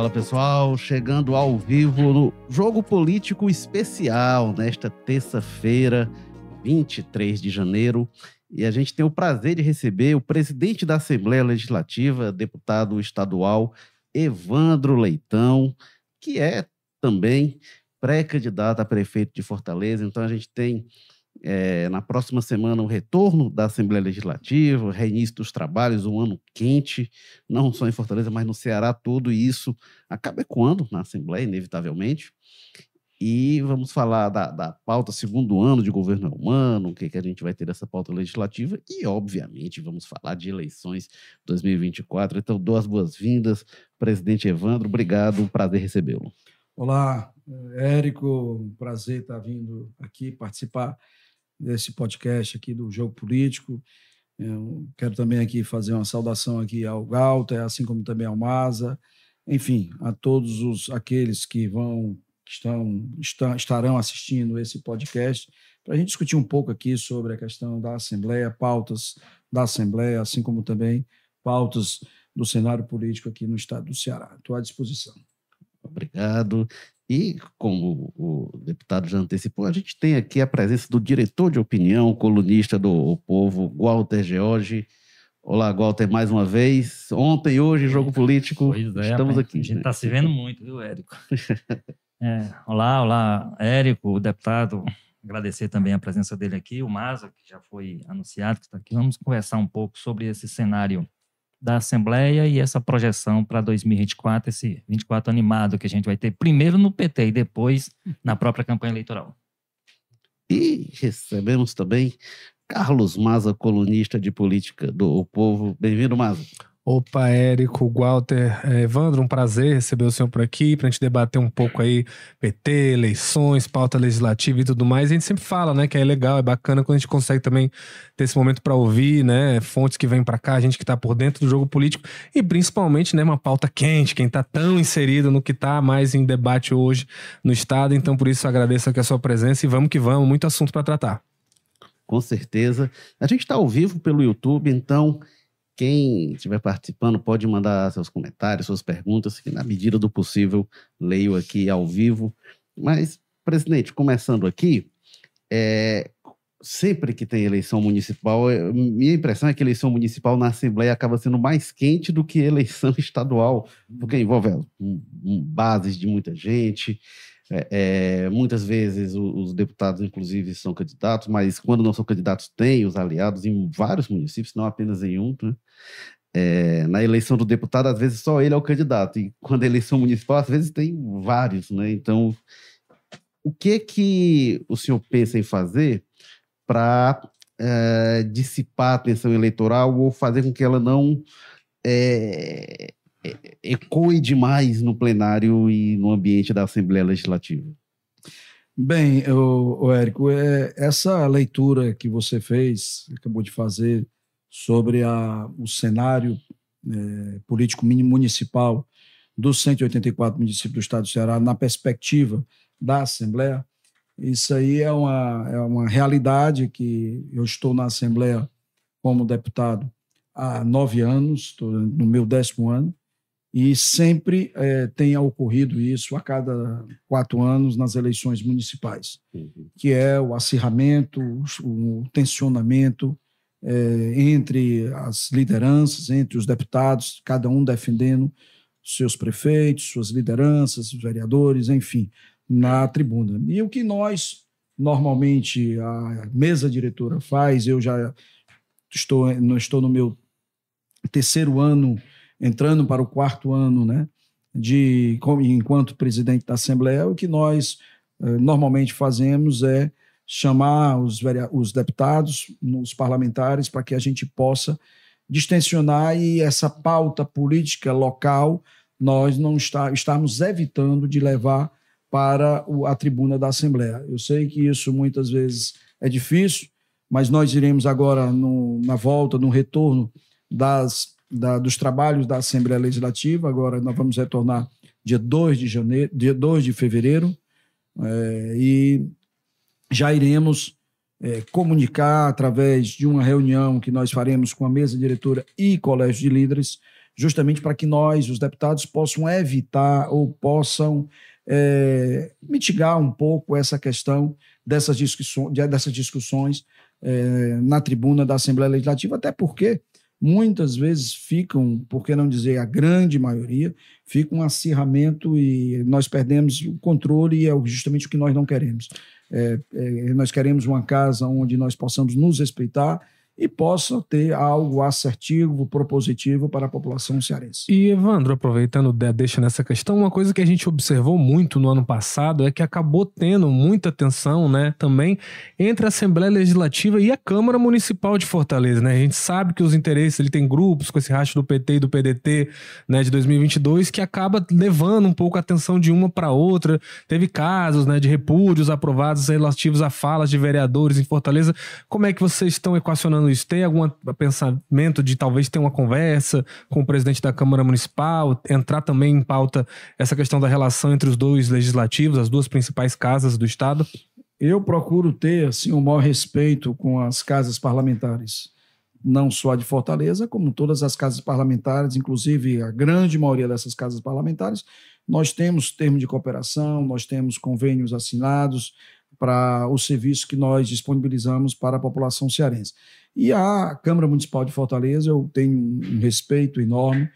Fala pessoal, chegando ao vivo no Jogo Político Especial nesta terça-feira, 23 de janeiro. E a gente tem o prazer de receber o presidente da Assembleia Legislativa, deputado estadual Evandro Leitão, que é também pré-candidato a prefeito de Fortaleza. Então a gente tem é, na próxima semana o retorno da Assembleia Legislativa, o reinício dos trabalhos, um ano quente, não só em Fortaleza, mas no Ceará todo, e isso acaba ecoando na Assembleia, inevitavelmente. E vamos falar da, da pauta segundo ano de governo humano, o que, que a gente vai ter dessa pauta legislativa, e, obviamente, vamos falar de eleições 2024. Então, dou as boas-vindas, presidente Evandro, obrigado, prazer recebê-lo. Olá, Érico, prazer estar vindo aqui participar desse podcast aqui do Jogo Político. Eu quero também aqui fazer uma saudação aqui ao Galter, assim como também ao Maza, enfim, a todos os aqueles que vão que estão, estão estarão assistindo esse podcast para a gente discutir um pouco aqui sobre a questão da Assembleia, pautas da Assembleia, assim como também pautas do cenário político aqui no estado do Ceará. Estou à disposição. Obrigado. E, como o deputado já antecipou, a gente tem aqui a presença do diretor de opinião, colunista do o Povo, Walter George. Olá, Walter, mais uma vez. Ontem, hoje, jogo político. Pois é, estamos aqui. A gente está né? se vendo muito, viu, Érico? é, olá, olá, Érico, o deputado. Agradecer também a presença dele aqui, o Maza, que já foi anunciado, que está aqui. Vamos conversar um pouco sobre esse cenário da Assembleia e essa projeção para 2024, esse 24 animado que a gente vai ter primeiro no PT e depois na própria campanha eleitoral. E recebemos também Carlos Maza, colunista de política do o Povo. Bem-vindo, Maza. Opa, Érico, Walter, é, Evandro, um prazer receber o senhor por aqui para a gente debater um pouco aí PT, eleições, pauta legislativa e tudo mais. A gente sempre fala, né, que é legal, é bacana quando a gente consegue também ter esse momento para ouvir, né, fontes que vêm para cá, a gente que está por dentro do jogo político e principalmente, né, uma pauta quente, quem está tão inserido no que está mais em debate hoje no estado. Então, por isso agradeço aqui a sua presença e vamos que vamos, muito assunto para tratar. Com certeza. A gente está ao vivo pelo YouTube, então quem estiver participando pode mandar seus comentários, suas perguntas, que na medida do possível leio aqui ao vivo. Mas, presidente, começando aqui, é, sempre que tem eleição municipal, é, minha impressão é que eleição municipal na Assembleia acaba sendo mais quente do que eleição estadual, porque envolve bases de muita gente, é, é, muitas vezes os, os, deputados, inclusive, são candidatos, mas quando não são candidatos, têm os aliados em vários municípios, não apenas em um. Né? É, na eleição do deputado, às vezes só ele é o candidato, e quando a eleição municipal, às vezes tem vários. Né? Então, o que que o senhor pensa em fazer para é, dissipar a atenção eleitoral ou fazer com que ela não é, ecoe demais no plenário e no ambiente da Assembleia Legislativa? Bem, o, Érico, é, essa leitura que você fez, acabou de fazer, sobre a, o cenário é, político municipal dos 184 municípios do estado do Ceará na perspectiva da Assembleia, isso aí é uma, é uma realidade que eu estou na Assembleia como deputado há nove anos, no meu décimo ano, e sempre é, tenha ocorrido isso a cada quatro anos nas eleições municipais, uhum. que é o acirramento, o, tensionamento é, entre as lideranças, entre os deputados, cada um defendendo seus prefeitos, suas lideranças, os vereadores, enfim, na tribuna. E o que nós, normalmente, a mesa diretora faz, eu já estou, não estou no meu terceiro ano entrando para o quarto ano, né, de enquanto presidente da Assembleia, o que nós eh, normalmente fazemos é chamar os, os deputados, os parlamentares, para que a gente possa distensionar e essa pauta política local nós não está, estamos evitando de levar para a tribuna da Assembleia. Eu sei que isso muitas vezes é difícil, mas nós iremos agora no, na volta, no retorno das da, dos trabalhos da Assembleia Legislativa. Agora nós vamos retornar dia 2 de janeiro, dia 2 de fevereiro, é, e já iremos é, comunicar através de uma reunião que nós faremos com a mesa diretora e colégio de líderes, justamente para que nós, os deputados, possam evitar ou possam é, mitigar um pouco essa questão dessas discussões, dessas discussões na tribuna da Assembleia Legislativa, até porque muitas vezes ficam, por que não dizer a grande maioria, fica um acirramento e nós perdemos o controle e é justamente o que nós não queremos. É, é, nós queremos uma casa onde nós possamos nos respeitar e possa ter algo assertivo, propositivo para a população cearense. E Evandro, aproveitando deixa nessa questão, uma coisa que a gente observou muito no ano passado é que acabou tendo muita tensão, né, também entre a Assembleia Legislativa e a Câmara Municipal de Fortaleza, né? A gente sabe que os interesses, ele tem grupos com esse racho do PT e do PDT, né, de 2022 que acaba levando um pouco a atenção de uma para outra. Teve casos, né, de repúdios aprovados relativos a falas de vereadores em Fortaleza. Como é que vocês estão equacionando isso? Tem algum pensamento de talvez ter uma conversa com o presidente da Câmara Municipal, entrar também em pauta essa questão da relação entre os dois legislativos, as duas principais casas do Estado? Eu procuro ter assim, o maior respeito com as casas parlamentares, não só a de Fortaleza, como todas as casas parlamentares, inclusive a grande maioria dessas casas parlamentares. Nós temos termo de cooperação, nós temos convênios assinados para o serviço que nós disponibilizamos para a população cearense. E a Câmara Municipal de Fortaleza, eu tenho um respeito enorme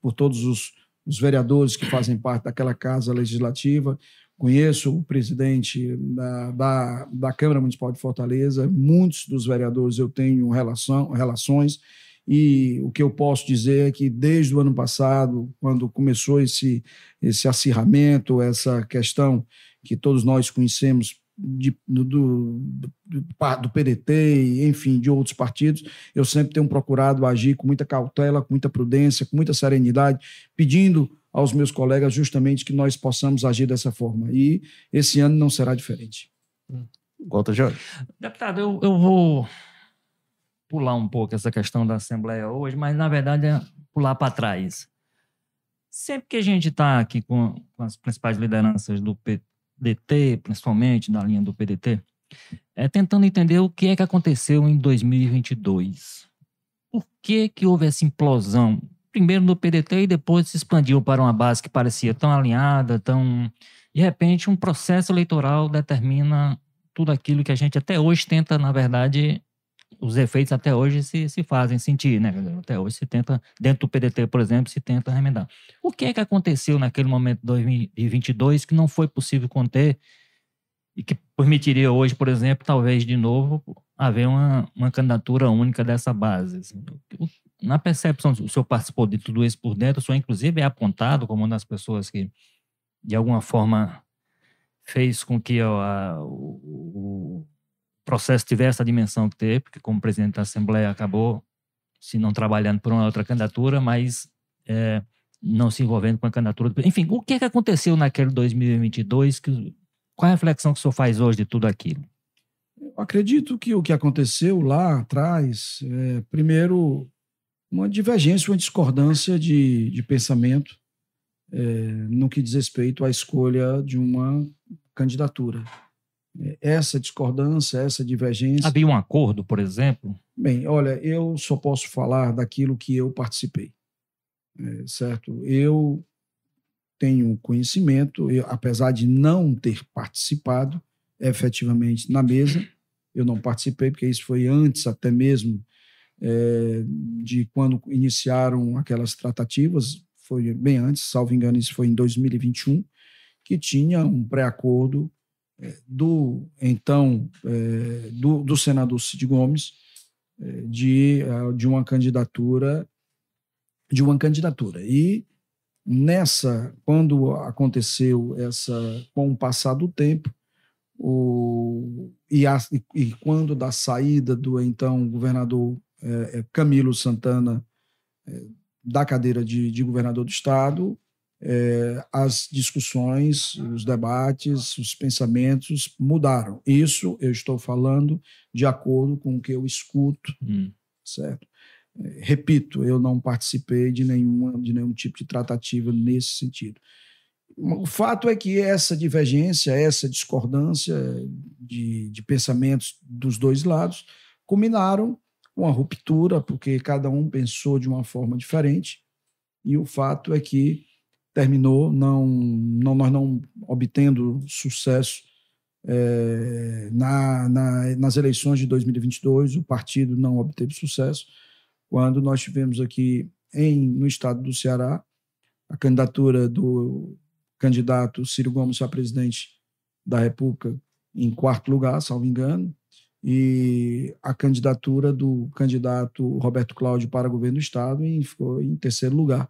por todos os, os vereadores que fazem parte daquela casa legislativa. Conheço o presidente da, da, da, Câmara Municipal de Fortaleza, muitos dos vereadores eu tenho relação, relações, e o que eu posso dizer é que desde o ano passado, quando começou esse, esse acirramento, essa questão que todos nós conhecemos de, do, do, do, PDT, enfim, de outros partidos, eu sempre tenho procurado agir com muita cautela, com muita prudência, com muita serenidade, pedindo aos meus colegas justamente que nós possamos agir dessa forma. E esse ano não será diferente. Volta, Jorge. Deputado, eu, eu vou pular um pouco essa questão da Assembleia hoje, mas na verdade é pular para trás. Sempre que a gente está aqui com, com, as principais lideranças do, PT, DT, principalmente na linha do PDT, é tentando entender o que é que aconteceu em 2022. Por que que houve essa implosão? Primeiro no PDT e depois se expandiu para uma base que parecia tão alinhada, tão de repente um processo eleitoral determina tudo aquilo que a gente até hoje tenta, na verdade, os efeitos até hoje se, se fazem sentir, né? Até hoje se tenta, dentro do PDT, por exemplo, se tenta remendar. O que é que aconteceu naquele momento de 2022 que não foi possível conter e que permitiria hoje, por exemplo, talvez de novo haver uma, uma candidatura única dessa base? Assim, na percepção, o senhor participou de tudo isso por dentro, o senhor inclusive é apontado como uma das pessoas que, de alguma forma, fez com que a, o, processo tiver essa dimensão que teve, porque como presidente da Assembleia acabou se não trabalhando por uma outra candidatura, mas é, não se envolvendo com a candidatura. Enfim, o que, é que aconteceu naquele 2022? Que, qual é a reflexão que o senhor faz hoje de tudo aquilo? Eu acredito que o que aconteceu lá atrás, é, primeiro, uma divergência, uma discordância de, de pensamento é, no que diz respeito à escolha de uma candidatura essa discordância, essa divergência. Havia um acordo, por exemplo? Bem, olha, eu só posso falar daquilo que eu participei, é, certo? Eu tenho conhecimento, eu, apesar de não ter participado efetivamente na mesa, eu não participei, porque isso foi antes até mesmo é, de quando iniciaram aquelas tratativas, foi bem antes, salvo engano, isso foi em 2021, que tinha um pré-acordo do então é, do, do, senador Cid Gomes é, de, é, de uma candidatura de uma candidatura. E nessa quando aconteceu essa com o passar do tempo o, e, a, e quando da saída do então governador é, Camilo Santana é, da cadeira de, de governador do estado é, as discussões, os debates, os pensamentos mudaram. Isso eu estou falando de acordo com o que eu escuto, hum. certo? É, repito, eu não participei de, nenhuma, de nenhum tipo de tratativa nesse sentido. O fato é que essa divergência, essa discordância de, de pensamentos dos dois lados culminaram com a ruptura, porque cada um pensou de uma forma diferente e o fato é que terminou não, não nós não obtendo sucesso é, na, na, nas eleições de 2022, o partido não obteve sucesso, quando nós tivemos aqui em, no estado do Ceará a candidatura do candidato Ciro Gomes a presidente da República em quarto lugar, salvo engano, e a candidatura do candidato Roberto Cláudio para governo do Estado e ficou em terceiro lugar.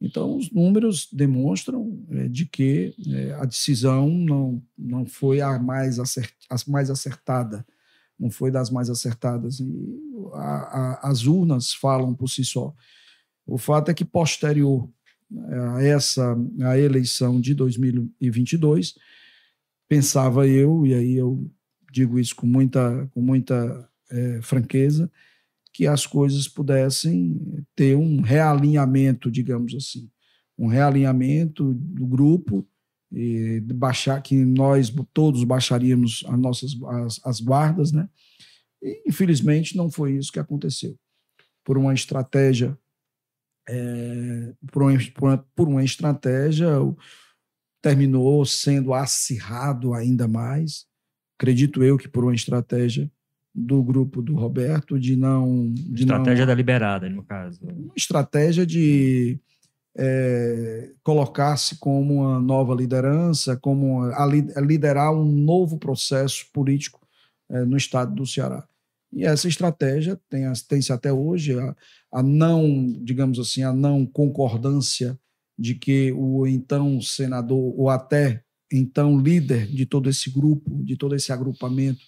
Então, os números demonstram é, de que é, a decisão não, não foi a mais, acert, a mais acertada, não foi das mais acertadas. E a, a, as urnas falam por si só. O fato é que, posterior a essa a eleição de 2022, pensava eu, e aí eu digo isso com muita, com muita é, franqueza, que as coisas pudessem ter um realinhamento, digamos assim, um realinhamento do grupo e baixar que nós todos baixaríamos as nossas as, as guardas, né? E, infelizmente não foi isso que aconteceu. Por uma estratégia é, por, uma, por, uma, por uma estratégia terminou sendo acirrado ainda mais. Acredito eu que por uma estratégia do grupo do Roberto de não. De estratégia não, da liberada, no caso. Uma estratégia de é, colocar-se como uma nova liderança, como a, a liderar um novo processo político é, no estado do Ceará. E essa estratégia tem-se tem até hoje, a, a não, digamos assim, a não concordância de que o então senador, ou até então líder de todo esse grupo, de todo esse agrupamento,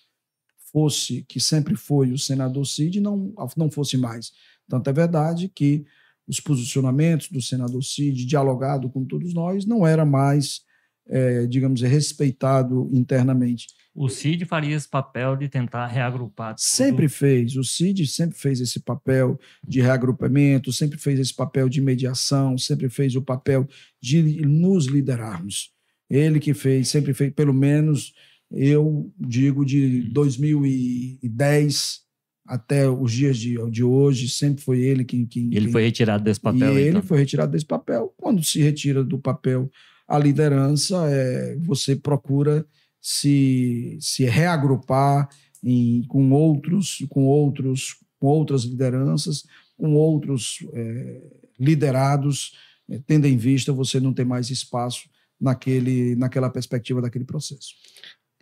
fosse, que sempre foi o senador Cid, não, não fosse mais. Tanto é verdade que os posicionamentos do senador Cid, dialogado com todos nós, não era mais, é, digamos, respeitado internamente. O Cid faria esse papel de tentar reagrupar. Tudo. Sempre fez. O Cid sempre fez esse papel de reagrupamento, sempre fez esse papel de mediação, sempre fez o papel de nos liderarmos. Ele que fez, sempre fez, pelo menos eu digo de 2010 até os dias de, de hoje, sempre foi ele quem. quem ele quem, foi retirado desse papel. E então. ele foi retirado desse papel. Quando se retira do papel a liderança, é, você procura se, se reagrupar em, com outros, com outros, com outras lideranças, com outros é, liderados, é, tendo em vista você não ter mais espaço naquele, naquela perspectiva daquele processo.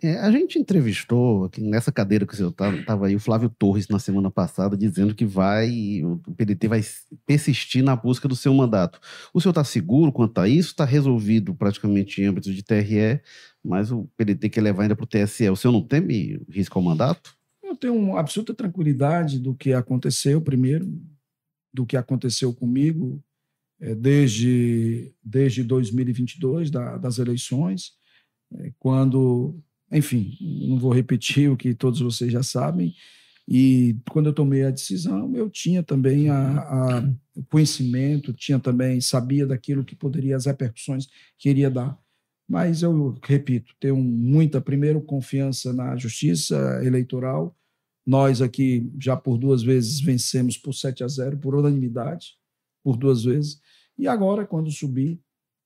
É, a gente entrevistou, nessa cadeira que o senhor estava, aí o Flávio Torres na semana passada, dizendo que vai, o PDT vai persistir na busca do seu mandato. O senhor está seguro quanto a isso? Está resolvido praticamente em âmbito de TRE, mas o PDT quer levar ainda para o TSE. O senhor não teme risco ao mandato? Eu tenho absoluta tranquilidade do que aconteceu, primeiro, do que aconteceu comigo é, desde, desde 2022, da, das eleições, é, quando enfim, não vou repetir o que todos vocês já sabem. E quando eu tomei a decisão, eu tinha também a, o conhecimento, tinha também, sabia daquilo que poderia, as repercussões que iria dar. Mas eu repito, tenho muita, primeiro, confiança na justiça eleitoral. Nós aqui já por duas vezes vencemos por 7 a 0, por unanimidade, por duas vezes. E agora, quando subir,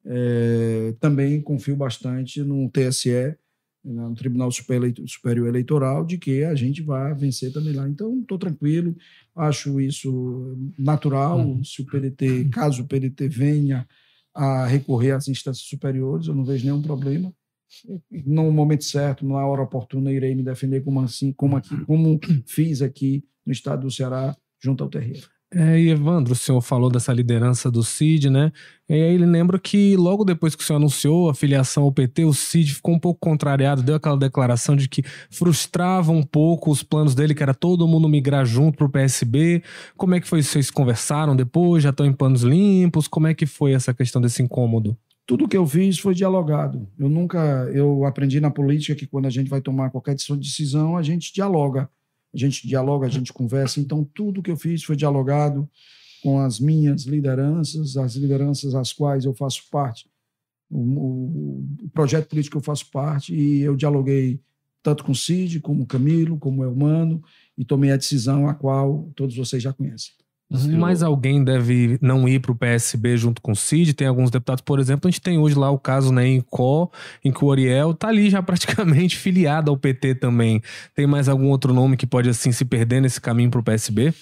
é, também confio bastante no TSE, no Tribunal Superior Eleitoral de que a gente vai vencer também lá. Então, estou tranquilo, acho isso natural. Uhum. Se o PDT, caso o PDT venha a recorrer às instâncias superiores, eu não vejo nenhum problema. No momento certo, na hora oportuna, irei me defender como assim, como aqui, como fiz aqui no estado do Ceará, junto ao terreiro. É, e Evandro, o senhor falou dessa liderança do CID, né? E aí ele lembra que logo depois que o senhor anunciou a filiação ao PT, o CID ficou um pouco contrariado, deu aquela declaração de que frustrava um pouco os planos dele, que era todo mundo migrar junto para o PSB. Como é que foi isso? Vocês conversaram depois? Já estão em planos limpos? Como é que foi essa questão desse incômodo? Tudo que eu fiz foi dialogado. Eu nunca, eu aprendi na política que quando a gente vai tomar qualquer decisão, a gente dialoga a gente dialoga, a gente conversa. Então, tudo que eu fiz foi dialogado com as minhas lideranças, as lideranças às quais eu faço parte, o, o, projeto político que eu faço parte, e eu dialoguei tanto com o Cid, como o Camilo, como o Elmano, e tomei a decisão a qual todos vocês já conhecem. Mais alguém deve não ir para o PSB junto com o Cid. Tem alguns deputados, por exemplo, a gente tem hoje lá o caso né, em Có, em que o Oriel está ali já praticamente filiado ao PT também. Tem mais algum outro nome que pode assim se perder nesse caminho para o PSB?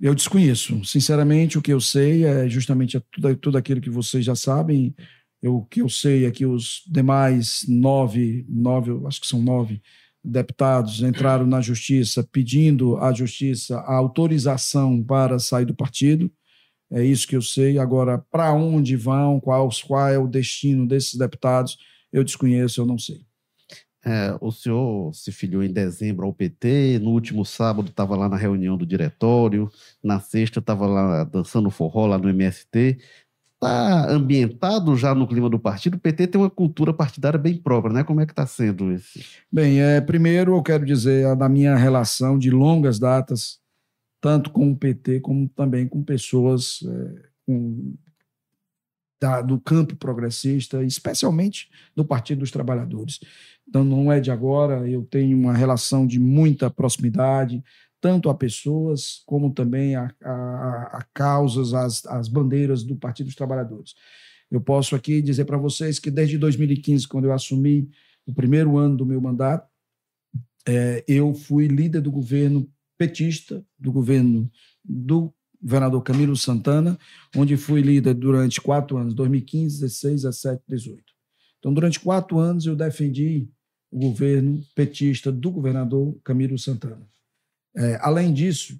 Eu desconheço. Sinceramente, o que eu sei é justamente tudo, tudo aquilo que vocês já sabem. Eu, o que eu sei é que os demais nove, nove, acho que são nove deputados entraram na justiça pedindo à justiça a autorização para sair do partido. É isso que eu sei. Agora, para onde vão, qual, qual é o destino desses deputados, eu desconheço, eu não sei. É, o senhor se filiou em dezembro ao PT, no último sábado estava lá na reunião do diretório, na sexta estava lá dançando forró lá no MST está ambientado já no clima do partido? O PT tem uma cultura partidária bem própria, né? Como é que está sendo isso? Bem, é, primeiro eu quero dizer da minha relação de longas datas, tanto com o PT como também com pessoas é, com, da, do campo progressista, especialmente do Partido dos Trabalhadores. Então não é de agora, eu tenho uma relação de muita proximidade, tanto a pessoas como também a, a, a causas, as, as bandeiras do Partido dos Trabalhadores. Eu posso aqui dizer para vocês que desde 2015, quando eu assumi o primeiro ano do meu mandato, é, eu fui líder do governo petista, do governo do governador Camilo Santana, onde fui líder durante quatro anos, 2015, 16, 17, 18. Então, durante quatro anos, eu defendi o governo petista do governador Camilo Santana. É, além disso,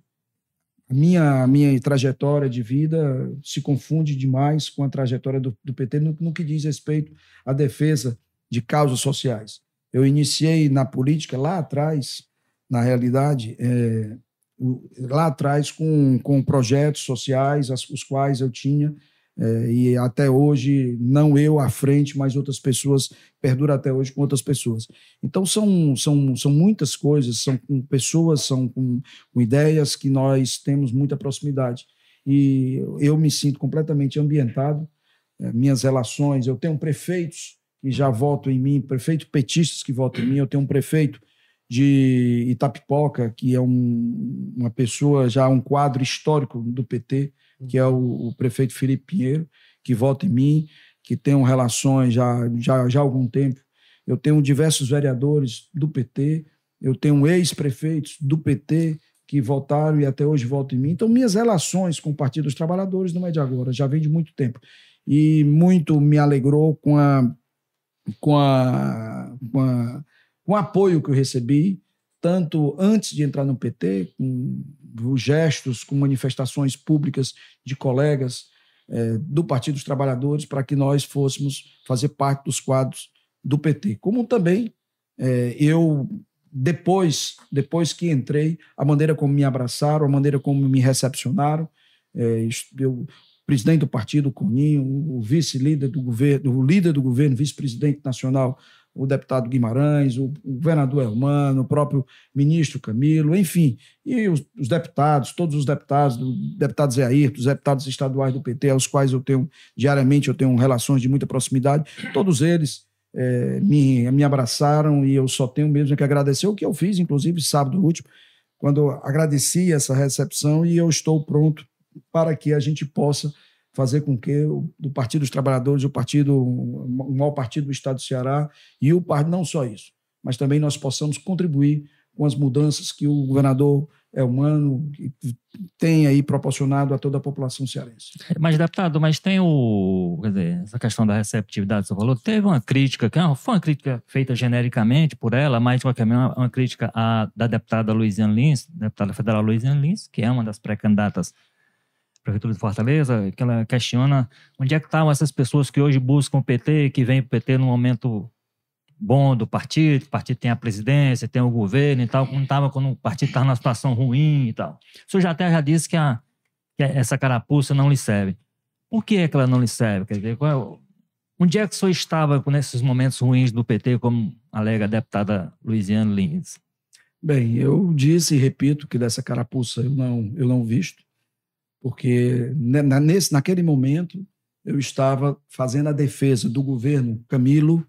minha minha trajetória de vida se confunde demais com a trajetória do, do PT no, no, que diz respeito à defesa de causas sociais. Eu iniciei na política lá atrás, na realidade, é, lá atrás com, com projetos sociais, as, os quais eu tinha é, e até hoje, não eu à frente, mas outras pessoas, perdura até hoje com outras pessoas. Então, são, são, são muitas coisas, são com pessoas, são com, com ideias que nós temos muita proximidade. E eu me sinto completamente ambientado, é, minhas relações, eu tenho prefeitos que já votam em mim, prefeitos petistas que votam em mim, eu tenho um prefeito de Itapipoca, que é um, uma pessoa, já um quadro histórico do PT, que é o, o, prefeito Felipe Pinheiro, que vota em mim, que tem relações já, já, já há algum tempo. Eu tenho diversos vereadores do PT, eu tenho ex-prefeitos do PT que votaram e até hoje votam em mim. Então, minhas relações com o Partido dos Trabalhadores não é de agora, já vem de muito tempo. E muito me alegrou com, a, com, a, com, a, com o apoio que eu recebi tanto antes de entrar no PT, com gestos, com manifestações públicas de colegas é, do Partido dos Trabalhadores, para que nós fôssemos fazer parte dos quadros do PT. Como também é, eu, depois, depois que entrei, a maneira como me abraçaram, a maneira como me recepcionaram, é, eu, presidente do partido, o Coninho, o vice-líder do governo, o líder do governo, vice-presidente nacional, o deputado Guimarães, o, o governador Elmano, o próprio ministro Camilo, enfim, e os, os deputados, todos os deputados, o deputado Zé Ayrton, os deputados estaduais do PT, aos quais eu tenho, diariamente, eu tenho relações de muita proximidade, todos eles é, me, me abraçaram e eu só tenho mesmo que agradecer o que eu fiz, inclusive sábado último, quando agradeci essa recepção e eu estou pronto para que a gente possa fazer com que o do Partido dos Trabalhadores, o partido, o maior partido do Estado do Ceará, e o partido, não só isso, mas também nós possamos contribuir com as mudanças que o governador é humano tem aí proporcionado a toda a população cearense. Mas, deputado, mas tem o, quer dizer, essa questão da receptividade, você falou, teve uma crítica, que é foi uma crítica feita genericamente por ela, mas de qualquer maneira, uma crítica a, da deputada Luiziane Lins, deputada federal Luiziane Lins, que é uma das pré-candidatas Prefeitura de Fortaleza, que ela questiona onde é que estavam essas pessoas que hoje buscam o PT, que vêm para o PT no momento bom do partido, o partido tem a presidência, tem o governo e tal, como estava quando o partido estava numa situação ruim e tal. O senhor já até já disse que, a, que essa carapuça não lhe serve. Por que é que ela não lhe serve? Quer dizer, qual, é onde é que o senhor estava nesses momentos ruins do PT, como alega a deputada Luiziane Lins? Bem, eu disse e repito que dessa carapuça eu não, eu não visto porque nesse, naquele momento eu estava fazendo a defesa do governo Camilo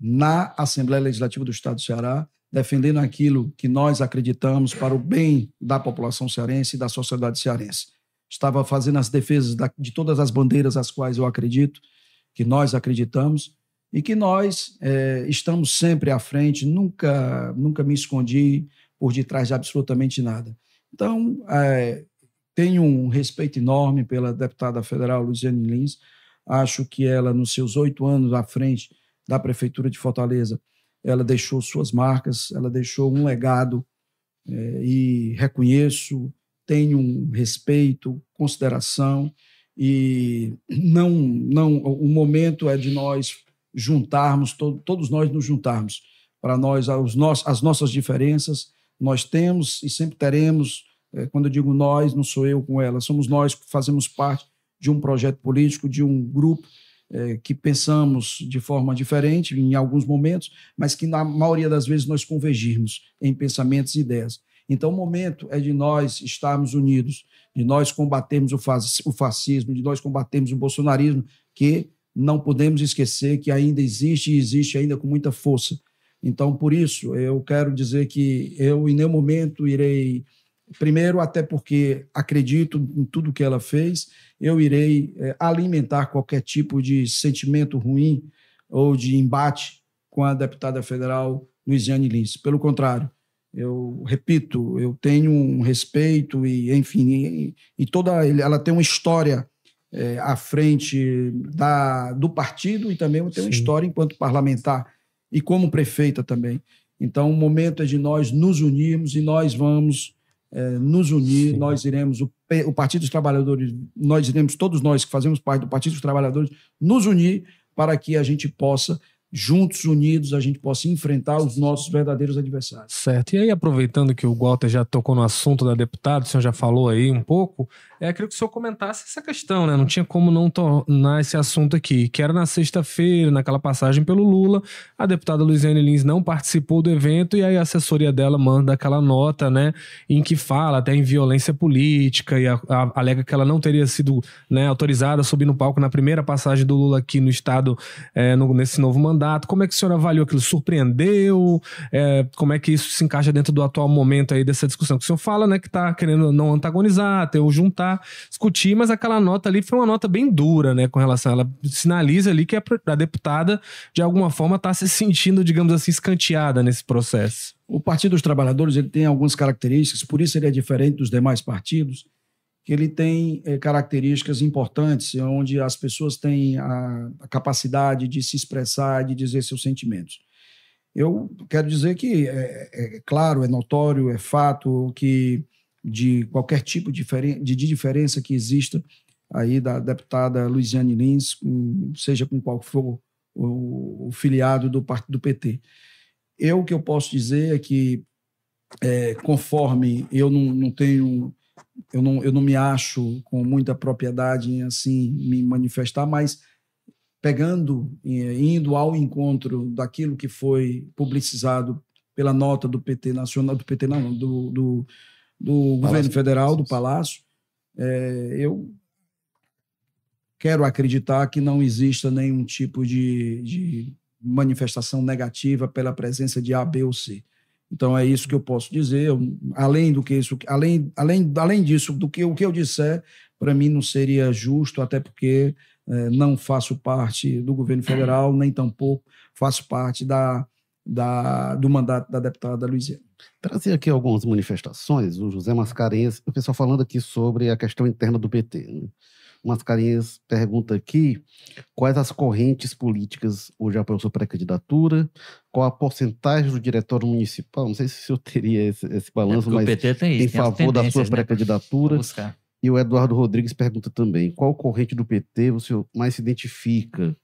na Assembleia Legislativa do Estado do Ceará, defendendo aquilo que nós acreditamos para o bem da população cearense e da sociedade cearense. estava fazendo as defesas de todas as bandeiras às quais eu acredito, que nós acreditamos, e que nós é, estamos sempre à frente, nunca, nunca me escondi por detrás de absolutamente nada. Então, é, tenho um respeito enorme pela deputada federal Luciane Lins, acho que ela, nos seus oito anos à frente da Prefeitura de Fortaleza, ela deixou suas marcas, ela deixou um legado é, e reconheço, tenho um respeito, consideração e não, não, o momento é de nós juntarmos, to, todos nós nos juntarmos para nós os nossos, as nossas diferenças nós temos e sempre teremos. É, quando eu digo nós, não sou eu com ela, somos nós que fazemos parte de um projeto político, de um grupo é, que pensamos de forma diferente em alguns momentos, mas que na maioria das vezes nós convergirmos em pensamentos e ideias. Então, o momento é de nós estarmos unidos, de nós combatermos o fascismo, de nós combatermos o bolsonarismo, que não podemos esquecer que ainda existe e existe ainda com muita força. Então, por isso, eu quero dizer que eu, em nenhum momento, irei. Primeiro, até porque acredito em tudo que ela fez, eu irei é, alimentar qualquer tipo de sentimento ruim ou de embate com a deputada federal Luiziane Lins. Pelo contrário, eu repito, eu tenho um respeito e, enfim, e, e toda ela tem uma história é, à frente da, do partido e também tem uma história enquanto parlamentar e como prefeita também. Então, o momento é de nós nos unirmos e nós vamos é, nos unir. Sim. Nós iremos, o, o Partido dos Trabalhadores, nós iremos, todos nós que fazemos parte do Partido dos Trabalhadores, nos unir para que a gente possa juntos, unidos, a gente possa enfrentar os nossos verdadeiros adversários. Certo. E aí, aproveitando que o Walter já tocou no assunto da deputada, o senhor já falou aí um pouco, é, queria que o senhor comentasse essa questão, né? Não tinha como não tornar esse assunto aqui, que era na sexta-feira, naquela passagem pelo Lula, a deputada Luiziane Lins não participou do evento e aí a assessoria dela manda aquela nota, né, em que fala até em violência política e a, a, alega que ela não teria sido né, autorizada a subir no palco na primeira passagem do Lula aqui no estado, é, no, nesse novo mandato. Como é que o senhor avaliou aquilo? Surpreendeu? É, como é que isso se encaixa dentro do atual momento aí dessa discussão? Que o senhor fala, né, que está querendo não antagonizar, ter o juntar discutir, mas aquela nota ali foi uma nota bem dura, né, com relação. Ela sinaliza ali que a, a deputada, de alguma forma, está se sentindo, digamos assim, escanteada nesse processo. O Partido dos Trabalhadores ele tem algumas características, por isso ele é diferente dos demais partidos, que ele tem é, características importantes, onde as pessoas têm a, a, capacidade de se expressar, de dizer seus sentimentos. Eu quero dizer que é, é, claro, é notório, é fato que de qualquer tipo de, de diferença que exista aí da deputada Luiziane Lins, com, seja com qual for o, o, filiado do partido do PT. Eu o que eu posso dizer é que é, conforme eu não, não tenho eu não, eu não me acho com muita propriedade em assim me manifestar, mas pegando, indo ao encontro daquilo que foi publicizado pela nota do PT nacional, do PT não, do, do do governo federal, do Palácio. É, eu quero acreditar que não exista nenhum tipo de, de, manifestação negativa pela presença de A, B ou C. Então é isso que eu posso dizer. Além do que isso, além, além, além disso, do que o que eu disser, para mim não seria justo, até porque é, não faço parte do governo federal, nem tampouco faço parte da, da, do mandato da deputada Luiziane. Trazer aqui algumas manifestações, o José Mascarenhas, o pessoal falando aqui sobre a questão interna do PT. Né? Mascarenhas pergunta aqui quais as correntes políticas hoje apoiam sua pré-candidatura, qual a porcentagem do diretório municipal, não sei se o senhor teria esse, esse balanço, é mas tem em favor da sua né? pré-candidatura. E o Eduardo Rodrigues pergunta também, qual corrente do PT você mais se identifica?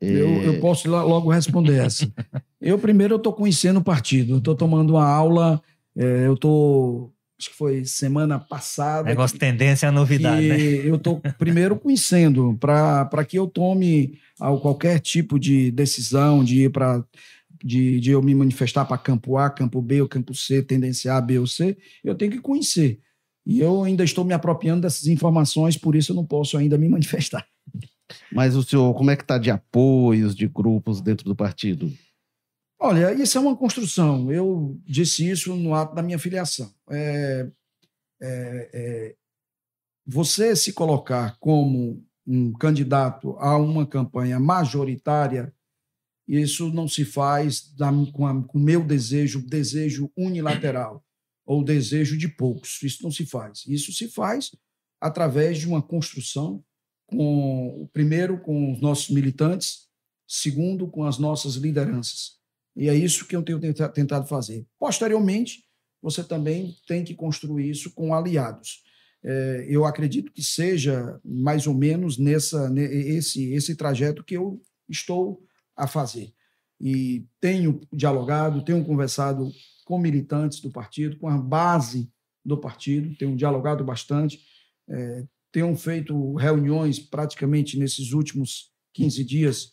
Eu, eu é. posso logo responder essa. eu primeiro eu estou conhecendo o partido, estou tomando uma aula, é, eu estou acho que foi semana passada. Negócio que, tendência à novidade, né? Eu estou primeiro conhecendo, para que eu tome qualquer tipo de decisão de ir para. De, de eu me manifestar para campo A, campo B ou campo C, tendência A, B ou C, eu tenho que conhecer. E eu ainda estou me apropriando dessas informações, por isso eu não posso ainda me manifestar. Mas o senhor, como é que está de apoios de grupos dentro do partido? Olha, isso é uma construção. Eu disse isso no ato da minha filiação. É, é, é, você se colocar como um candidato a uma campanha majoritária, isso não se faz da, com o meu desejo, desejo unilateral ou desejo de poucos. Isso não se faz. Isso se faz através de uma construção com primeiro com os nossos militantes, segundo com as nossas lideranças. E é isso que eu tenho tentado fazer. Posteriormente, você também tem que construir isso com aliados. É, eu acredito que seja mais ou menos nessa esse esse trajeto que eu estou a fazer. E tenho dialogado, tenho conversado com militantes do partido, com a base do partido, tenho dialogado bastante, é, tenho feito reuniões praticamente nesses últimos 15 dias,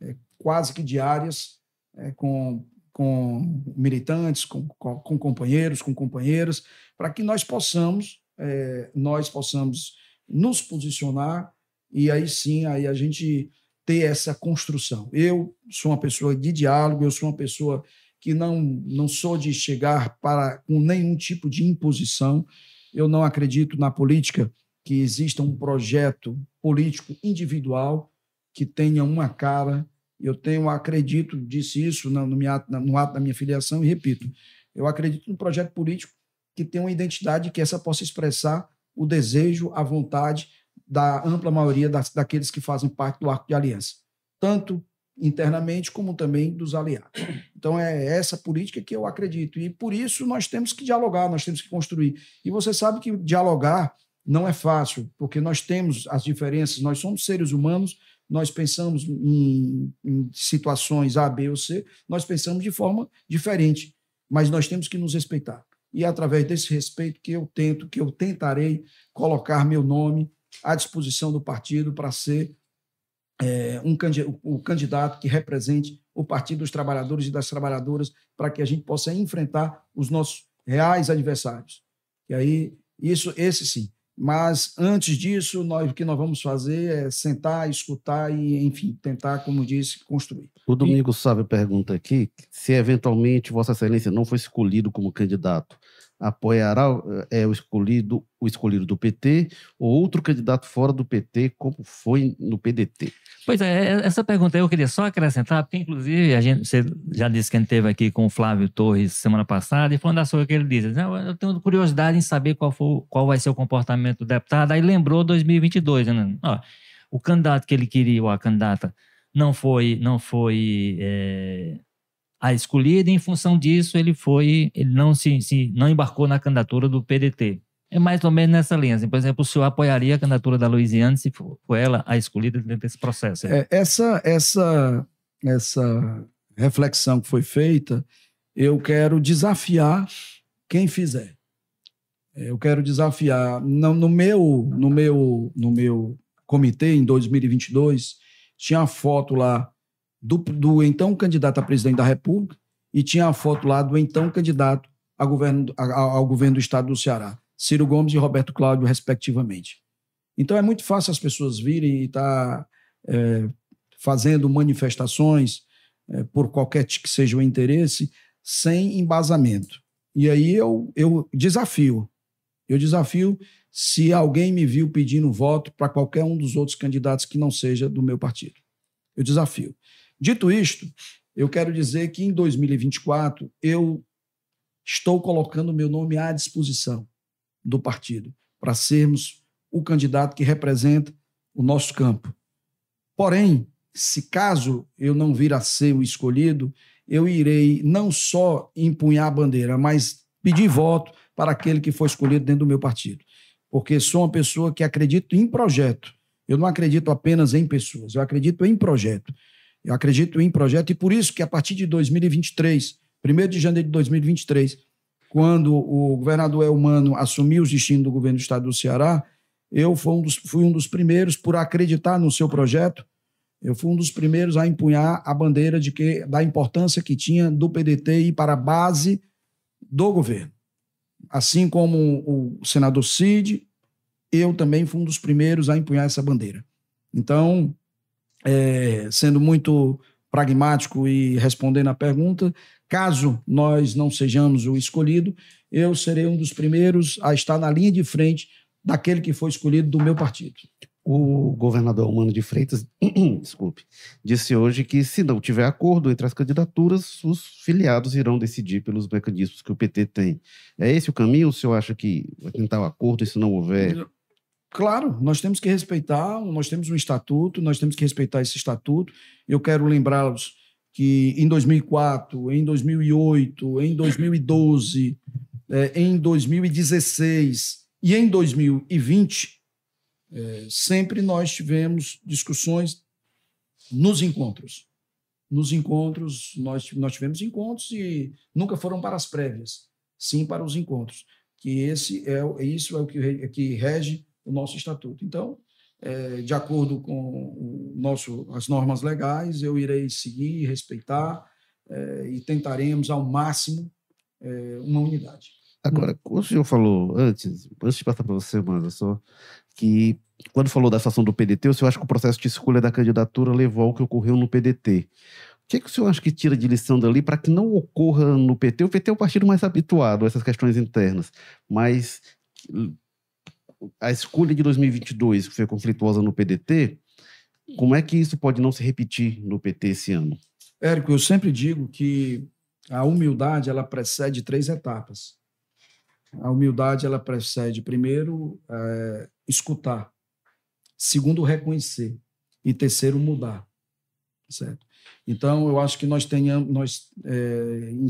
é, quase que diárias, é, com, com militantes, com, com, com, companheiros, com companheiras, para que nós possamos, é, nós possamos nos posicionar e aí sim aí a gente ter essa construção. Eu sou uma pessoa de diálogo, eu sou uma pessoa que não, não sou de chegar para com nenhum tipo de imposição. Eu não acredito na política que exista um projeto político individual que tenha uma cara. Eu tenho, acredito, disse isso no, no, ato da minha filiação e repito, eu acredito no projeto político que tenha uma identidade que essa possa expressar o desejo, a vontade da ampla maioria das, daqueles que fazem parte do arco de aliança, tanto internamente como também dos aliados. Então é essa política que eu acredito e por isso nós temos que dialogar, nós temos que construir. E você sabe que dialogar não é fácil, porque nós temos as diferenças, nós somos seres humanos, nós pensamos em, em situações A, B ou C, nós pensamos de forma diferente, mas nós temos que nos respeitar. E é através desse respeito que eu tento, que eu tentarei colocar meu nome à disposição do partido para ser é, um, o candidato que represente o Partido dos Trabalhadores e das Trabalhadoras para que a gente possa enfrentar os nossos reais adversários. E aí, isso, esse sim. Mas antes disso, nós, o que nós vamos fazer é sentar, escutar e, enfim, tentar, como disse, construir. O Domingos e... Sábio pergunta aqui se eventualmente Vossa Excelência não foi escolhido como candidato, apoiará é, o, escolhido, o escolhido do PT ou outro candidato fora do PT, como foi no PDT? Pois é, é, essa pergunta eu queria só acrescentar, porque inclusive a gente, você já disse que a gente teve aqui com o Flávio Torres semana passada, e uma das coisas que ele disse, eu tenho curiosidade em saber qual, for, qual vai ser o comportamento do deputado, aí lembrou 2022, né? Ó, o candidato que ele queria, ou a candidata, não foi, não foi é, a escolhida, e em função disso ele foi, ele não se, se não embarcou na candidatura do PDT. É mais ou menos nessa linha. Assim, por exemplo, o senhor apoiaria a candidatura da Louisiana se for, ela a escolhida dentro desse processo? É, essa, essa, essa reflexão que foi feita, eu quero desafiar quem fizer. Eu quero desafiar no, no meu no meu no meu comitê em 2022 tinha a foto lá do, do então candidato a presidente da República e tinha a foto lá do então candidato a governo, a, ao governo do estado do Ceará, Ciro Gomes e Roberto Cláudio, respectivamente. Então é muito fácil as pessoas virem e estar tá, é, fazendo manifestações é, por qualquer que seja o interesse, sem embasamento. E aí eu, eu desafio. Eu desafio se alguém me viu pedindo voto para qualquer um dos outros candidatos que não seja do meu partido. Eu desafio. Dito isto, eu quero dizer que em 2024 eu estou colocando meu nome à disposição do partido para sermos o candidato que representa o nosso campo. Porém, se caso eu não vir a ser o escolhido, eu irei não só empunhar a bandeira, mas pedir voto para aquele que for escolhido dentro do meu partido. Porque sou uma pessoa que acredito em projeto. Eu não acredito apenas em pessoas, eu acredito em projeto. Eu acredito em projeto e por isso que a partir de 2023, 1 de janeiro de 2023, quando o governador Elmano assumiu os destinos do governo do estado do Ceará, eu fui um dos, fui um dos primeiros por acreditar no seu projeto. Eu fui um dos primeiros a empunhar a bandeira de que da importância que tinha do PDT ir para a base do governo. Assim como o senador Cid, eu também fui um dos primeiros a empunhar essa bandeira. Então, é, sendo muito pragmático e respondendo à pergunta, caso nós não sejamos o escolhido, eu serei um dos primeiros a estar na linha de frente daquele que foi escolhido do meu partido. O governador Humano de Freitas, desculpe, disse hoje que se não tiver acordo entre as candidaturas, os filiados irão decidir pelos mecanismos que o PT tem. É esse o caminho? O senhor acha que vai tentar um acordo e se não houver? Claro, nós temos que respeitar, nós temos um estatuto, nós temos que respeitar esse estatuto. Eu quero lembrá-los que em 2004, em 2008, em 2012, é, em 2016 e em 2020, é, sempre nós tivemos discussões nos encontros. Nos encontros, nós, nós tivemos encontros e nunca foram para as prévias, sim para os encontros. Que esse é, isso é o que, é que rege o nosso estatuto. Então, é, de acordo com nosso, as normas legais, eu irei seguir, respeitar é, e tentaremos ao máximo é, uma unidade. Agora, o senhor falou antes, antes de passar para você, mano, só que quando falou da situação do PDT, o senhor acha que o processo de escolha da candidatura levou ao que ocorreu no PDT. O que, é que o senhor acha que tira de lição dali para que não ocorra no PT? O PT é o partido mais habituado a essas questões internas, mas a escolha de 2022, que foi conflituosa no PDT, como é que isso pode não se repetir no PT esse ano? Érico, eu sempre digo que a humildade ela precede três etapas. A humildade ela precede primeiro é, escutar, segundo reconhecer e terceiro mudar, certo? Então eu acho que nós tenhamos, nós é, em,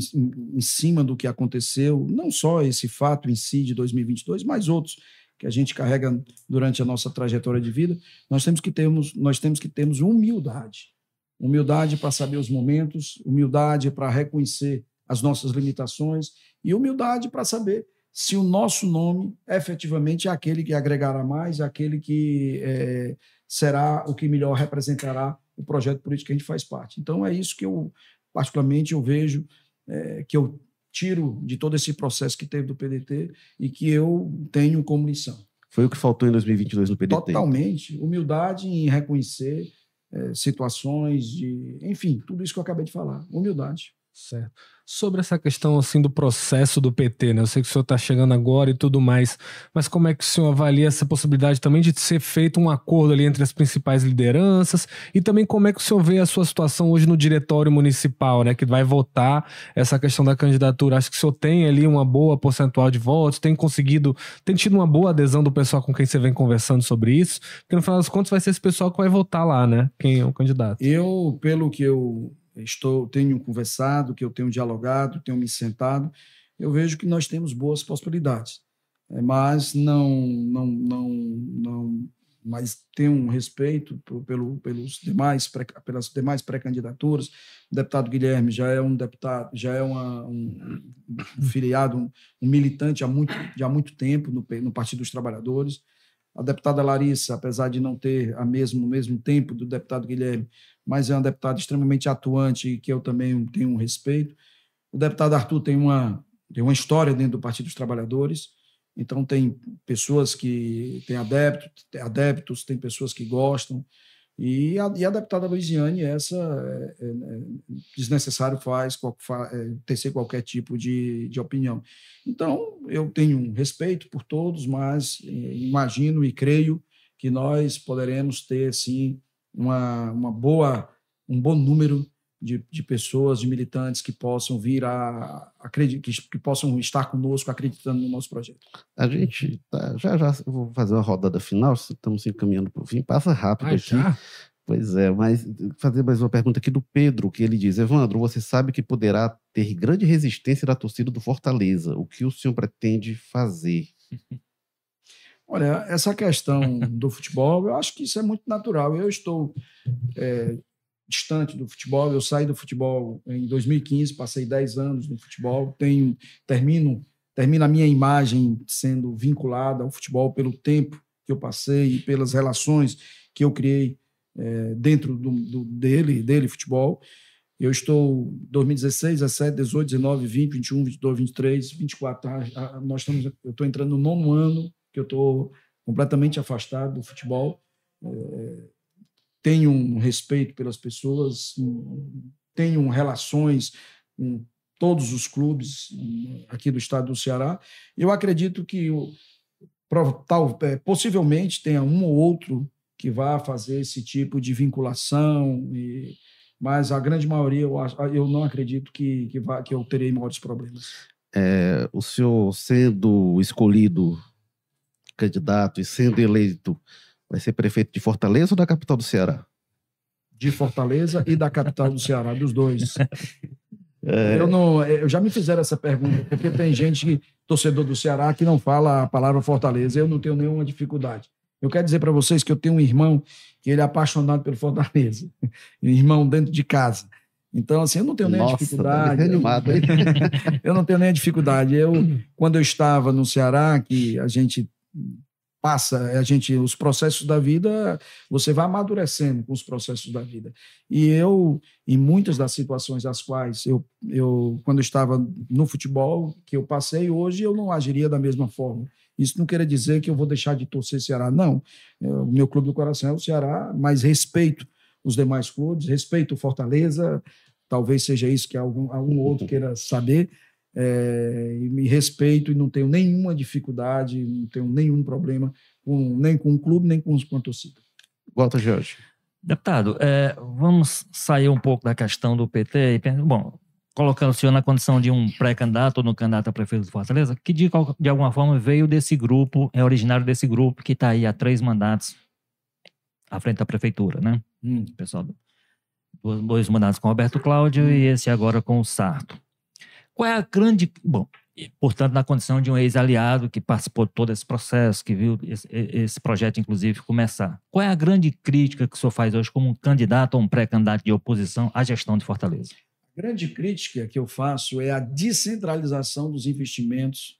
em cima do que aconteceu, não só esse fato em si de 2022, mas outros que a gente carrega durante a nossa trajetória de vida, nós temos que termos, nós temos que termos humildade. Humildade para saber os momentos, humildade para reconhecer as nossas limitações e humildade para saber se o nosso nome efetivamente é aquele que agregará mais, é aquele que é, será o que melhor representará o projeto político que a gente faz parte. Então é isso que eu particularmente eu vejo é, que eu tiro de todo esse processo que teve do PDT e que eu tenho como lição. Foi o que faltou em 2022 no PDT? Totalmente. Humildade em reconhecer é, situações de. Enfim, tudo isso que eu acabei de falar. Humildade. Certo. Sobre essa questão assim do processo do PT, né? Eu sei que o senhor está chegando agora e tudo mais, mas como é que o senhor avalia essa possibilidade também de ser feito um acordo ali entre as principais lideranças e também como é que o senhor vê a sua situação hoje no diretório municipal, né? Que vai votar essa questão da candidatura. Acho que o senhor tem ali uma boa percentual de votos, tem conseguido, tem tido uma boa adesão do pessoal com quem você vem conversando sobre isso, porque no final das contas vai ser esse pessoal que vai votar lá, né? Quem é o candidato. Eu, pelo que eu estou tenho conversado, que eu tenho dialogado, tenho me sentado, eu vejo que nós temos boas possibilidades. É, mas não não não não mas tenho um respeito pelo, pelos demais pelas demais pré-candidaturas. O deputado Guilherme já é um deputado, já é uma, um, um filiado, um, um, militante há muito, de há muito tempo no, no Partido dos Trabalhadores. A deputada Larissa, apesar de não ter a mesmo, o mesmo tempo do deputado Guilherme, mas é uma deputada extremamente atuante e que eu também tenho um respeito. O deputado Arthur tem uma, tem uma história dentro do Partido dos Trabalhadores, então tem pessoas que têm adeptos, adeptos tem pessoas que gostam, e a, e a deputada Luiziane, essa é, é, é desnecessário faz, faz é, tecer qualquer tipo de, de opinião. Então, eu tenho um respeito por todos, mas é, imagino e creio que nós poderemos ter, sim, uma, uma boa, um bom número de, de pessoas, de militantes que possam vir a acreditar, que, que, possam estar conosco acreditando no nosso projeto. A gente tá, já já vou fazer uma rodada final, estamos encaminhando para o fim, passa rápido Ai, aqui. Já? Pois é, mas fazer mais uma pergunta aqui do Pedro, que ele diz: Evandro, você sabe que poderá ter grande resistência da torcida do Fortaleza. O que o senhor pretende fazer? Olha, essa questão do futebol, eu acho que isso é muito natural. Eu estou é, distante do futebol, eu saí do futebol em 2015, passei 10 anos no futebol, tenho, termino, termino a minha imagem sendo vinculada ao futebol pelo tempo que eu passei e pelas relações que eu criei é, dentro do, do, dele, dele, futebol. Eu estou 2016, 17, 18, 19, 20, 21, 22, 23, 24. nós estamos, eu estou entrando no nono ano que eu estou completamente afastado do futebol. É, tenho um respeito pelas pessoas, tenho relações com todos os clubes aqui do estado do Ceará. Eu acredito que tal, é, possivelmente tenha um ou outro que vá fazer esse tipo de vinculação, e, mas a grande maioria eu, eu não acredito que, que, vá, que eu terei maiores problemas. É, o senhor sendo escolhido candidato e sendo eleito, vai ser prefeito de Fortaleza ou da capital do Ceará? De Fortaleza e da capital do Ceará, dos dois. É... Eu, não, eu já me fizeram essa pergunta, porque tem gente, torcedor do Ceará, que não fala a palavra Fortaleza. Eu não tenho nenhuma dificuldade. Eu quero dizer para vocês que eu tenho um irmão que ele é apaixonado pelo Fortaleza, um irmão dentro de casa. Então, assim, eu não tenho nem Nossa, dificuldade. Tá animado, hein? eu não tenho nem a dificuldade. Eu, quando eu estava no Ceará, que a gente passa, a gente, os processos da vida, você vai amadurecendo com os processos da vida. E eu, em muitas das situações as quais eu, eu quando eu estava no futebol, que eu passei, hoje eu não agiria da mesma forma. Isso não quer dizer que eu vou deixar de torcer Ceará, não. É, o meu clube do coração é o Ceará, mas respeito os demais clubes, respeito Fortaleza, talvez seja isso que algum, algum outro queira saber, é, e me respeito e não tenho nenhuma dificuldade, não tenho nenhum problema com, nem com o clube, nem com, com a torcida. Volta, Jorge. Deputado, é, vamos sair um pouco da questão do PT e, bom, colocando o senhor na condição de um pré-candidato ou no candidato a prefeito de Fortaleza, que de, de alguma forma veio desse grupo, é originário desse grupo que está aí há três mandatos à frente da prefeitura, né? Hum. Pessoal, dois mandatos com o Roberto Cláudio hum. e esse agora com o Sarto. Qual é a grande. Bom, portanto, na condição de um ex-aliado que participou de todo esse processo, que viu esse, esse, projeto, inclusive, começar. Qual é a grande crítica que o senhor faz hoje como um candidato ou um pré-candidato de oposição à gestão de Fortaleza? A grande crítica que eu faço é a descentralização dos investimentos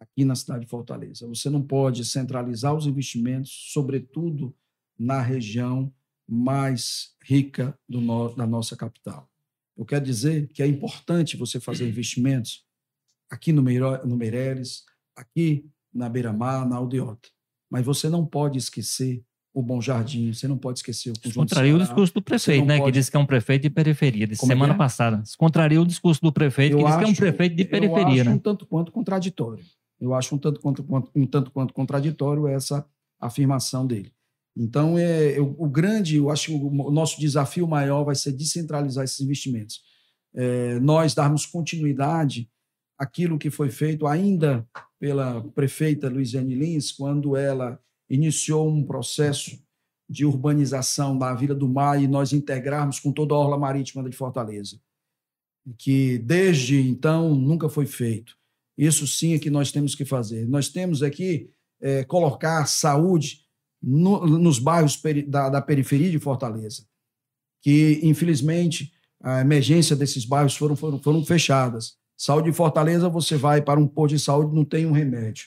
aqui na cidade de Fortaleza. Você não pode centralizar os investimentos, sobretudo na região mais rica do, da nossa capital. Eu quero dizer que é importante você fazer investimentos aqui no, Meiro, no Meireles, aqui na Beira-Mar, na Aldeota. Mas você não pode esquecer o Bom Jardim, você não pode esquecer o conjunto Contraria o discurso do prefeito, né? Pode... Que disse que é um prefeito de periferia, disse Como é semana é? passada. Contraria o discurso do prefeito, eu que disse que é um prefeito de periferia, eu acho né? um tanto quanto contraditório. Eu acho um tanto quanto, um tanto quanto contraditório essa afirmação dele. Então, é, eu, o grande, eu acho que o, nosso desafio maior vai ser descentralizar esses investimentos. É, nós darmos continuidade àquilo que foi feito ainda pela prefeita Luiziane Lins, quando ela iniciou um processo de urbanização da Vila do Mar e nós integrarmos com toda a orla marítima de Fortaleza, que desde então nunca foi feito. Isso sim é que nós temos que fazer. Nós temos aqui é, colocar saúde no, nos bairros peri, da, da, periferia de Fortaleza, que infelizmente a emergência desses bairros foram, foram, foram fechadas. Saúde de Fortaleza, você vai para um posto de saúde, não tem um remédio.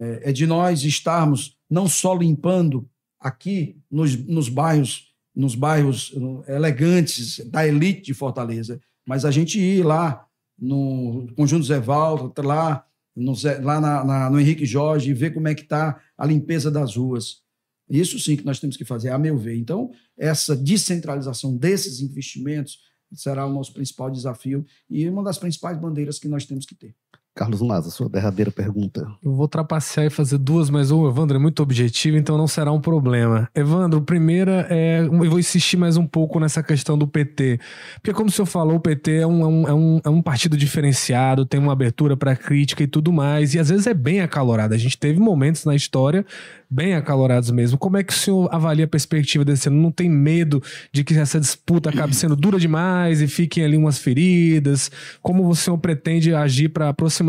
É, é de nós estarmos não só limpando aqui nos, nos bairros, nos bairros elegantes da elite de Fortaleza, mas a gente ir lá no Conjunto Zé Valdo, lá, no, lá na, na, no Henrique Jorge, e ver como é que está a limpeza das ruas. Isso sim que nós temos que fazer, a meu ver. Então, essa descentralização desses investimentos será o nosso principal desafio e uma das principais bandeiras que nós temos que ter. Carlos Maza, sua derradeira pergunta. Eu vou trapacear e fazer duas, mas o Evandro é muito objetivo, então não será um problema. Evandro, primeira é. Eu vou insistir mais um pouco nessa questão do PT. Porque, como o senhor falou, o PT é um, é um, é um, é um partido diferenciado, tem uma abertura para crítica e tudo mais, e às vezes é bem acalorado. A gente teve momentos na história bem acalorados mesmo. Como é que o senhor avalia a perspectiva desse ano? Não tem medo de que essa disputa acabe sendo dura demais e fiquem ali umas feridas? Como o senhor pretende agir para aproximar?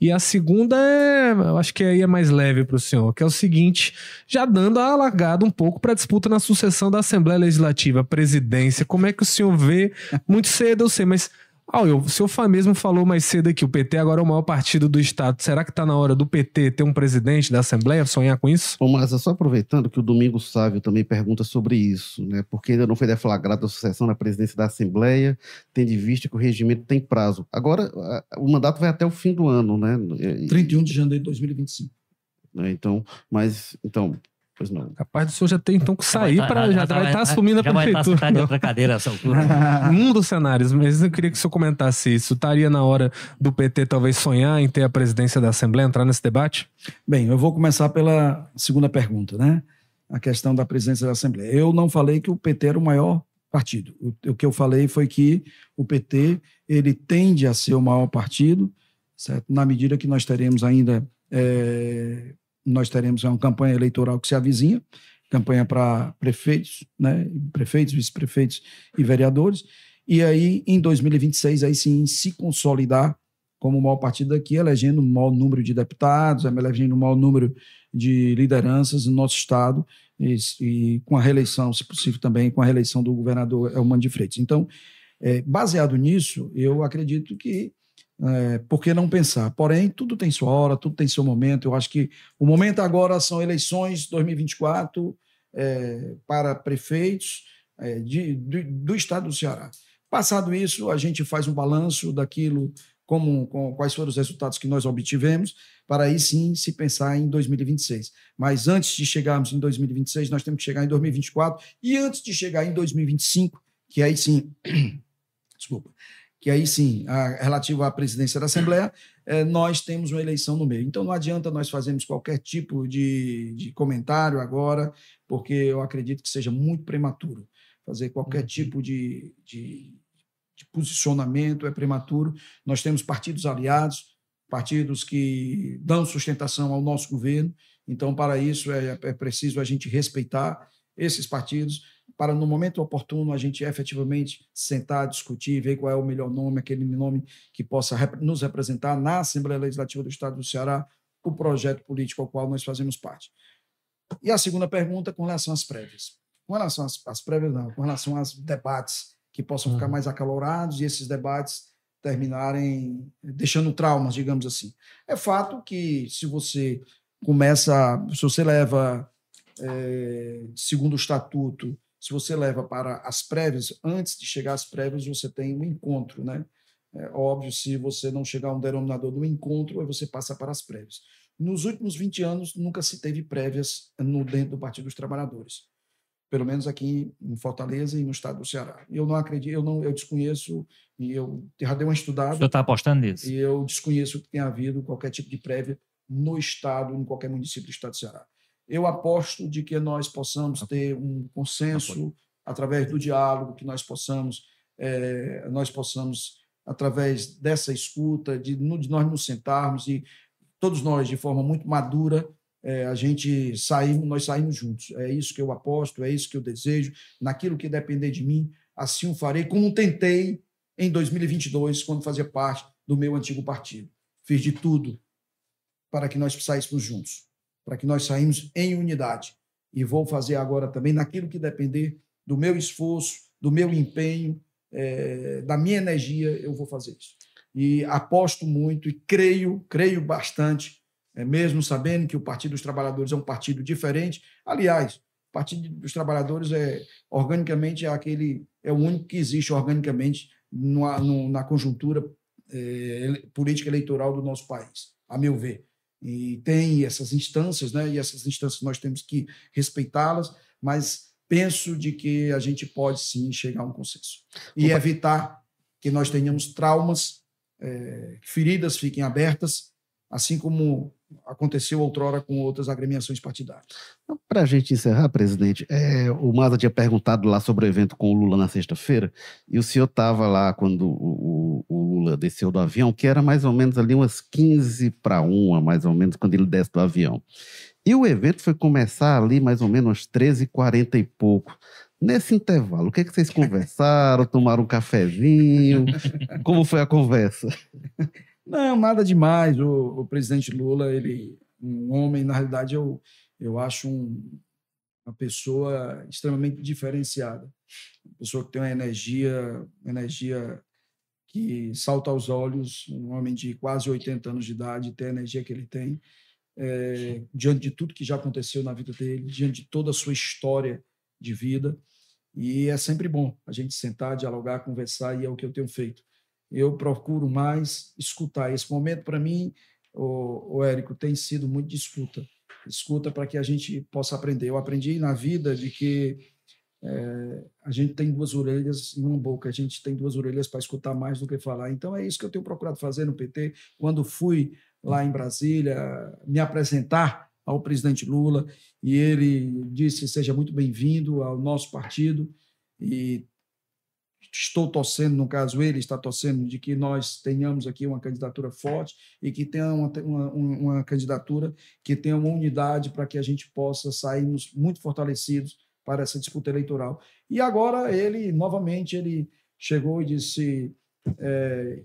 E a segunda é, eu acho que aí é mais leve para o senhor, que é o seguinte, já dando a largada um pouco para a disputa na sucessão da Assembleia Legislativa, presidência. Como é que o senhor vê? Muito cedo, eu sei, mas ah, o seu Fá mesmo falou mais cedo aqui, o PT agora é o maior partido do Estado. Será que está na hora do PT ter um presidente da Assembleia, sonhar com isso? Bom, mas só aproveitando que o Domingo Sávio também pergunta sobre isso, né? Porque ainda não foi deflagrada a sucessão na presidência da Assembleia, tendo em vista que o regimento tem prazo. Agora, o mandato vai até o fim do ano, né? 31 de janeiro de 2025. Né? Então, mas, então, Pois não. Capaz do senhor já ter então que sair tá- para já, vai estar assumindo a já vai estar prefeitura. outra cadeira nessa altura. um dos cenários, mas eu queria que o senhor comentasse isso. Estaria na hora do PT talvez sonhar em ter a presidência da Assembleia, entrar nesse debate? Bem, eu vou começar pela segunda pergunta, né? A questão da presidência da Assembleia. Eu não falei que o PT era o maior partido. O, o que eu falei foi que o PT ele tende a ser o maior partido, certo? Na medida que nós teremos ainda é, nós teremos uma campanha eleitoral que se avizinha, campanha para prefeitos, né? Prefeitos, vice-prefeitos e vereadores. E aí, em 2026, aí sim, se consolidar como o maior partido daqui, elegendo o maior número de deputados, elegendo o maior número de lideranças no nosso estado e, e, com a reeleição, se possível também, com a reeleição do governador Elmano de Freitas. Então, é, baseado nisso, eu acredito que é, por que não pensar? Porém, tudo tem sua hora, tudo tem seu momento. Eu acho que o momento agora são eleições 2024 é, para prefeitos é, de, de, do estado do Ceará. Passado isso, a gente faz um balanço daquilo, como, com, quais foram os resultados que nós obtivemos, para aí sim se pensar em 2026. Mas antes de chegarmos em 2026, nós temos que chegar em 2024, e antes de chegar em 2025, que aí sim. desculpa que aí sim, a, relativo à presidência da Assembleia, é, nós temos uma eleição no meio. Então não adianta nós fazermos qualquer tipo de, de comentário agora, porque eu acredito que seja muito prematuro. Fazer qualquer uhum. tipo de, de, de posicionamento é prematuro. Nós temos partidos aliados, partidos que dão sustentação ao nosso governo, então, para isso, é, é preciso a gente respeitar esses partidos para no momento oportuno a gente efetivamente sentar, discutir, ver qual é o melhor nome, aquele nome que possa nos representar na Assembleia Legislativa do Estado do Ceará, o projeto político ao qual nós fazemos parte. E a segunda pergunta com relação às prévias. Com relação às, às prévias, não, com relação aos debates que possam ficar mais acalorados e esses debates terminarem deixando traumas, digamos assim. É fato que se você começa, se você leva, é, segundo o estatuto, se você leva para as prévias, antes de chegar às prévias, você tem um encontro, né? É óbvio, se você não chegar a um denominador do encontro, aí você passa para as prévias. Nos últimos 20 anos, nunca se teve prévias no dentro do Partido dos Trabalhadores. Pelo menos aqui em Fortaleza e no estado do Ceará. Eu não acredito, eu não, eu desconheço, e eu já dei uma estudada. O senhor está apostando nisso? E eu desconheço que tenha havido qualquer tipo de prévia no estado, em qualquer município do estado do Ceará. Eu aposto de que nós possamos ter um consenso através do diálogo, que nós possamos, é, nós possamos através dessa escuta, de, de, nós nos sentarmos e todos nós de forma muito madura é, a gente saímos, nós saímos juntos. É isso que eu aposto, é isso que eu desejo. Naquilo que depender de mim, assim o farei, como tentei em 2022, quando fazia parte do meu antigo partido. Fiz de tudo para que nós saíssemos juntos para que nós saímos em unidade. E vou fazer agora também naquilo que depender do meu esforço, do meu empenho, é, da minha energia, eu vou fazer isso. E aposto muito e creio, creio bastante, é, mesmo sabendo que o Partido dos Trabalhadores é um partido diferente. Aliás, o Partido dos Trabalhadores é organicamente é aquele é o único que existe organicamente no, na conjuntura é, política eleitoral do nosso país, a meu ver e tem essas instâncias, né? E essas instâncias nós temos que respeitá-las, mas penso de que a gente pode sim chegar a um consenso e evitar que nós tenhamos traumas, é, feridas fiquem abertas, assim como aconteceu outrora com outras agremiações partidárias. Para a gente encerrar, presidente, é, o Maza tinha perguntado lá sobre o evento com o Lula na sexta-feira, e o senhor estava lá quando o, o, Lula desceu do avião, que era mais ou menos ali umas 15 para uma, mais ou menos, quando ele desce do avião. E o evento foi começar ali mais ou menos às 13h40 e pouco. Nesse intervalo, o que, é que vocês conversaram? Tomaram um cafezinho? Como foi a conversa? Não, nada demais. O, o presidente Lula, ele, um homem, na realidade, eu, eu acho um, uma pessoa extremamente diferenciada. Uma pessoa que tem uma energia, energia que salta aos olhos, um homem de quase 80 anos de idade, tem a energia que ele tem, é, diante de tudo que já aconteceu na vida dele, diante de toda a sua história de vida. E é sempre bom a gente sentar, dialogar, conversar, e é o que eu tenho feito eu procuro mais escutar. Esse momento, para mim, o, o Érico, tem sido muito de escuta. escuta para que a gente possa aprender. Eu aprendi na vida de que é, a gente tem duas orelhas e uma boca, a gente tem duas orelhas para escutar mais do que falar. Então é isso que eu tenho procurado fazer no PT. Quando fui lá em Brasília me apresentar ao presidente Lula e ele disse seja muito bem-vindo ao nosso partido e estou torcendo, no caso ele está torcendo, de que nós tenhamos aqui uma candidatura forte e que tenha uma, uma, uma candidatura que tenha uma unidade para que a gente possa sairmos muito fortalecidos para essa disputa eleitoral. E agora ele, novamente, ele chegou e disse, é,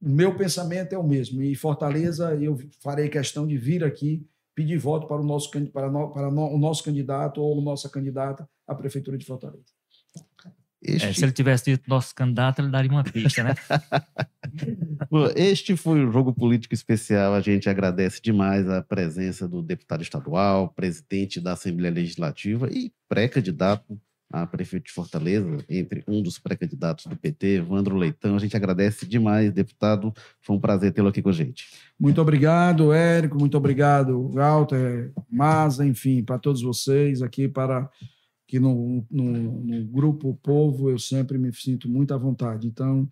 meu pensamento é o mesmo, e Fortaleza, eu farei questão de vir aqui pedir voto para o nosso, para, no, para no, o nosso candidato ou nossa candidata à Prefeitura de Fortaleza. Este... É, se ele tivesse dito nosso candidato, ele daria uma pista, né? este foi o Jogo Político Especial. A gente agradece demais a presença do deputado estadual, presidente da Assembleia Legislativa e pré-candidato a prefeito de Fortaleza, entre um dos pré-candidatos do PT, Evandro Leitão. A gente agradece demais, deputado. Foi um prazer tê-lo aqui com a gente. Muito obrigado, Érico. Muito obrigado, Walter, Maza, enfim, para todos vocês aqui para que no, no, no, grupo Povo eu sempre me sinto muito à vontade. Então,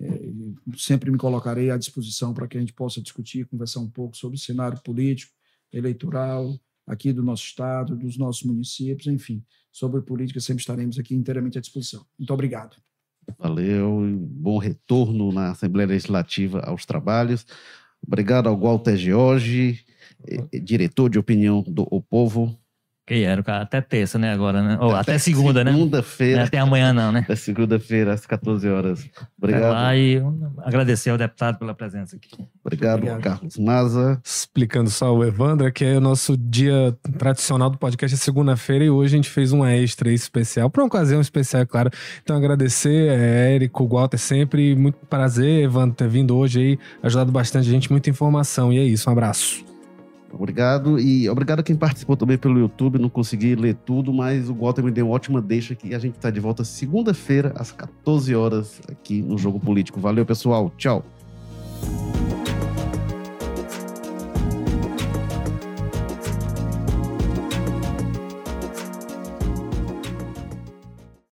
é, sempre me colocarei à disposição para que a gente possa discutir, conversar um pouco sobre o cenário político, eleitoral, aqui do nosso estado, dos nossos municípios, enfim, sobre política, sempre estaremos aqui inteiramente à disposição. Muito obrigado. Valeu, bom retorno na Assembleia Legislativa aos trabalhos. Obrigado ao Walter George, eh, diretor de opinião do O Povo. Que era, até terça, né, agora, né? Ou até, até segunda, né? Segunda-feira. Até amanhã não, né? Até segunda-feira, às 14 horas. Obrigado. lá e agradecer ao deputado pela presença aqui. Obrigado, Obrigado. Carlos Maza. Explicando só o Evandro, que é o nosso dia tradicional do podcast, é segunda-feira, e hoje a gente fez um extra especial, por uma ocasião especial, é claro. Então, agradecer, é, Érico, Walter, sempre muito prazer, Evandro, ter vindo hoje aí, ajudado bastante a gente, muita informação. E é isso, um abraço. Obrigado e obrigado a quem participou também pelo YouTube. Não consegui ler tudo, mas o Walter me deu uma ótima deixa aqui. A gente está de volta segunda-feira às 14 horas aqui no Jogo Político. Valeu, pessoal. Tchau.